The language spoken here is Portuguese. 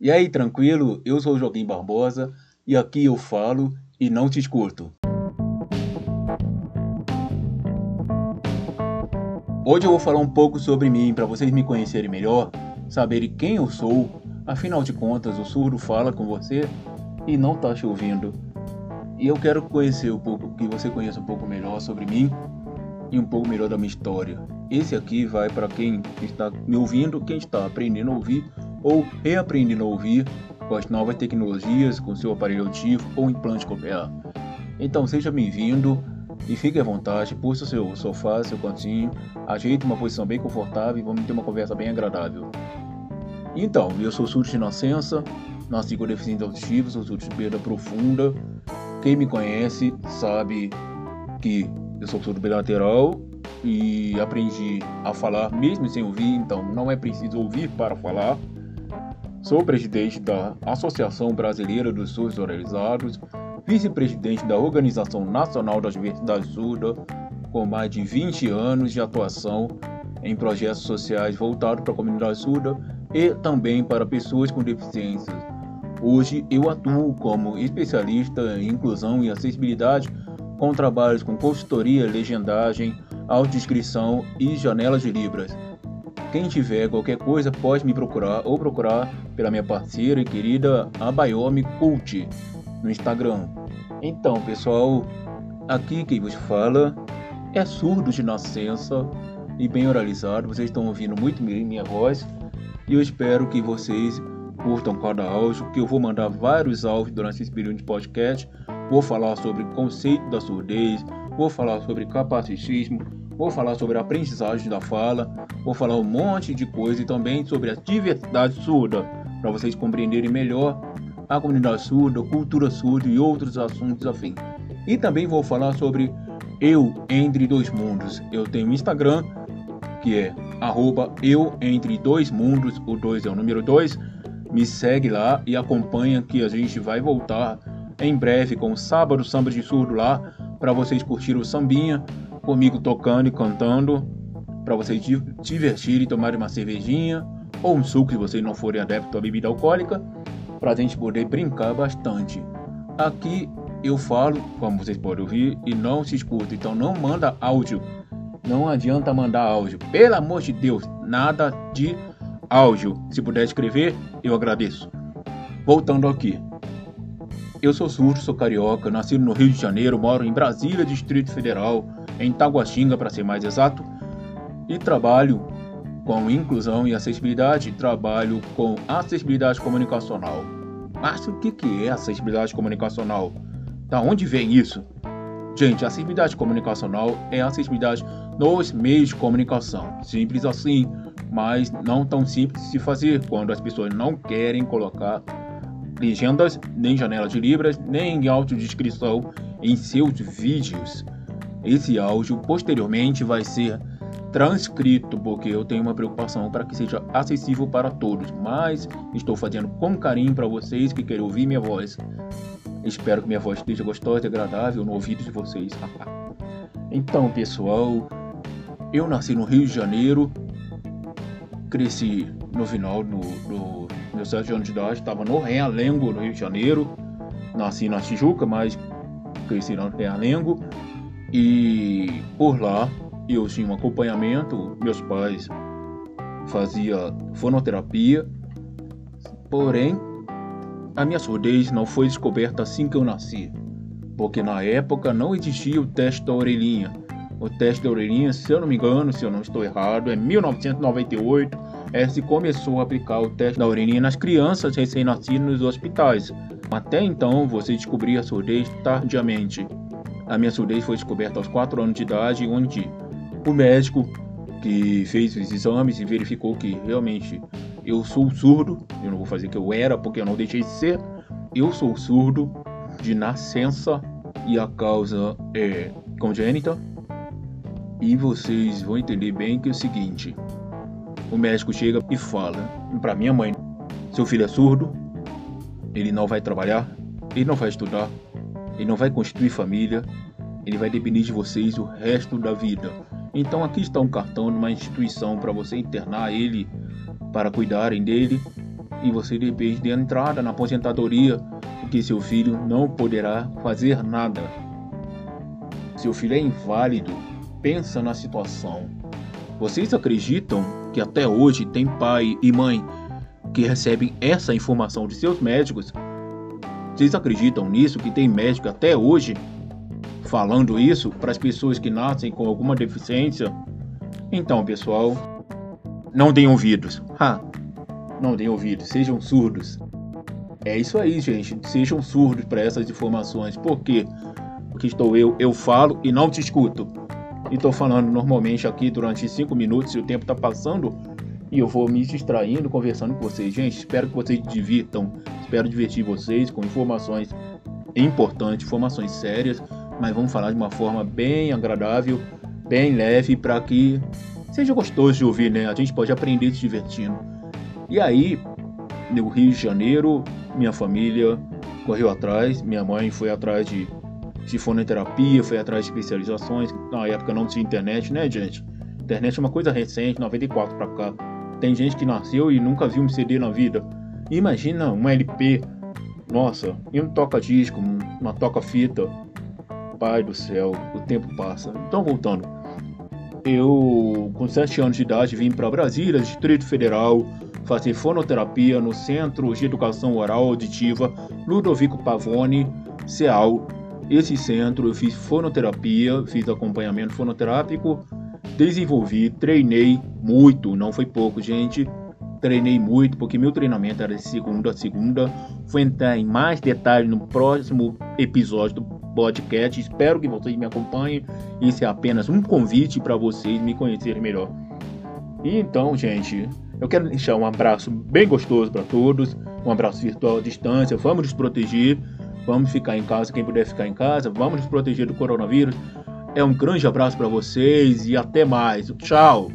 E aí, tranquilo? Eu sou o Joaquim Barbosa e aqui eu falo e não te escuto. Hoje eu vou falar um pouco sobre mim para vocês me conhecerem melhor, saberem quem eu sou. Afinal de contas, o surdo fala com você e não tá te ouvindo. E eu quero conhecer um pouco, que você conheça um pouco melhor sobre mim e um pouco melhor da minha história. Esse aqui vai para quem está me ouvindo, quem está aprendendo a ouvir ou reaprendendo a ouvir com as novas tecnologias, com seu aparelho auditivo ou implante cochlear. Então seja bem-vindo e fique à vontade, puxe o seu sofá, seu cantinho, ajeite uma posição bem confortável e vamos ter uma conversa bem agradável. Então, eu sou surdo de nascença, nasci com deficiência auditiva, sou surdo de perda profunda. Quem me conhece sabe que eu sou surdo bilateral e aprendi a falar mesmo sem ouvir, então não é preciso ouvir para falar. Sou presidente da Associação Brasileira dos Surdos Oralizados, vice-presidente da Organização Nacional da Diversidade Surda, com mais de 20 anos de atuação em projetos sociais voltados para a comunidade surda e também para pessoas com deficiências. Hoje eu atuo como especialista em inclusão e acessibilidade com trabalhos com consultoria, legendagem, autodescrição e janelas de libras. Quem tiver qualquer coisa pode me procurar ou procurar pela minha parceira e querida Abayomi Cult no Instagram. Então, pessoal, aqui quem vos fala é surdo de nascença e bem oralizado. Vocês estão ouvindo muito minha voz e eu espero que vocês curtam cada áudio, que eu vou mandar vários áudios durante esse período de podcast. Vou falar sobre o conceito da surdez, vou falar sobre capacitismo, vou falar sobre a aprendizagem da fala, vou falar um monte de coisa e também sobre a diversidade surda, para vocês compreenderem melhor a comunidade surda, cultura surda e outros assuntos afins. E também vou falar sobre eu entre dois mundos. Eu tenho Instagram, que é arroba eu entre dois mundos, o 2 é o número 2. Me segue lá e acompanha que a gente vai voltar em breve com o Sábado Samba de Surdo lá, para vocês curtirem o sambinha, comigo tocando e cantando, para vocês divertirem e tomarem uma cervejinha ou um suco se vocês não forem adeptos à bebida alcoólica, para a gente poder brincar bastante. Aqui eu falo, como vocês podem ouvir, e não se escuta, então não manda áudio não adianta mandar áudio. Pelo amor de Deus, nada de áudio. Se puder escrever, eu agradeço. Voltando aqui. Eu sou surdo, sou carioca, nascido no Rio de Janeiro, moro em Brasília, Distrito Federal, em Taguatinga para ser mais exato, e trabalho com inclusão e acessibilidade, trabalho com acessibilidade comunicacional. Mas o que é acessibilidade comunicacional? Da onde vem isso? Gente, acessibilidade comunicacional é acessibilidade nos meios de comunicação. Simples assim, mas não tão simples de se fazer quando as pessoas não querem colocar legendas, nem janela de libras, nem audiodescrição em seus vídeos. Esse áudio posteriormente vai ser transcrito, porque eu tenho uma preocupação para que seja acessível para todos, mas estou fazendo com carinho para vocês que querem ouvir minha voz. Espero que minha voz esteja gostosa e agradável no ouvido de vocês. então, pessoal, eu nasci no Rio de Janeiro, cresci no final do, do meus sete anos de idade, estava no Realengo, no Rio de Janeiro. Nasci na Tijuca, mas cresci no Realengo. E por lá eu tinha um acompanhamento, meus pais faziam fonoterapia, porém a minha surdez não foi descoberta assim que eu nasci, porque na época não existia o teste da orelhinha o teste da orelhinha, se eu não me engano, se eu não estou errado, é 1998, é, se começou a aplicar o teste da orelhinha nas crianças recém-nascidas nos hospitais. Até então, você descobria a surdez tardiamente. A minha surdez foi descoberta aos 4 anos de idade, onde o médico que fez os exames e verificou que realmente eu sou surdo, eu não vou fazer que eu era, porque eu não deixei de ser, eu sou surdo de nascença e a causa é congênita, e vocês vão entender bem que é o seguinte: o médico chega e fala para minha mãe: seu filho é surdo, ele não vai trabalhar, ele não vai estudar, ele não vai constituir família, ele vai depender de vocês o resto da vida. Então aqui está um cartão de uma instituição para você internar ele, para cuidarem dele, e você depende de entrada na aposentadoria, porque seu filho não poderá fazer nada. Seu filho é inválido. Pensa na situação. Vocês acreditam que até hoje tem pai e mãe que recebem essa informação de seus médicos? Vocês acreditam nisso? Que tem médico até hoje falando isso para as pessoas que nascem com alguma deficiência? Então, pessoal, não deem ouvidos. Ha! Não deem ouvidos, sejam surdos. É isso aí, gente. Sejam surdos para essas informações. Por quê? Porque estou eu, eu falo e não te escuto. E estou falando normalmente aqui durante 5 minutos e o tempo está passando e eu vou me distraindo, conversando com vocês. Gente, espero que vocês divirtam. Espero divertir vocês com informações importantes, informações sérias, mas vamos falar de uma forma bem agradável, bem leve, para que seja gostoso de ouvir, né? A gente pode aprender se divertindo. E aí, no Rio de Janeiro, minha família correu atrás, minha mãe foi atrás de, de fonoterapia, foi atrás de especializações. Na época não tinha internet, né, gente? Internet é uma coisa recente, 94 para cá. Tem gente que nasceu e nunca viu um CD na vida. Imagina um LP. Nossa, e um toca-disco, uma toca-fita. Pai do céu, o tempo passa. Então, voltando. Eu, com 7 anos de idade, vim para Brasília, Distrito Federal, fazer fonoterapia no Centro de Educação Oral Auditiva Ludovico Pavone, CEAL. Esse centro eu fiz fonoterapia, fiz acompanhamento fonoterápico, desenvolvi, treinei muito, não foi pouco, gente. Treinei muito, porque meu treinamento era de segunda a segunda. Vou entrar em mais detalhes no próximo episódio do podcast. Espero que vocês me acompanhem. Isso é apenas um convite para vocês me conhecerem melhor. Então, gente, eu quero deixar um abraço bem gostoso para todos, um abraço virtual à distância. Vamos nos proteger, vamos ficar em casa, quem puder ficar em casa, vamos nos proteger do coronavírus. É um grande abraço para vocês e até mais. Tchau!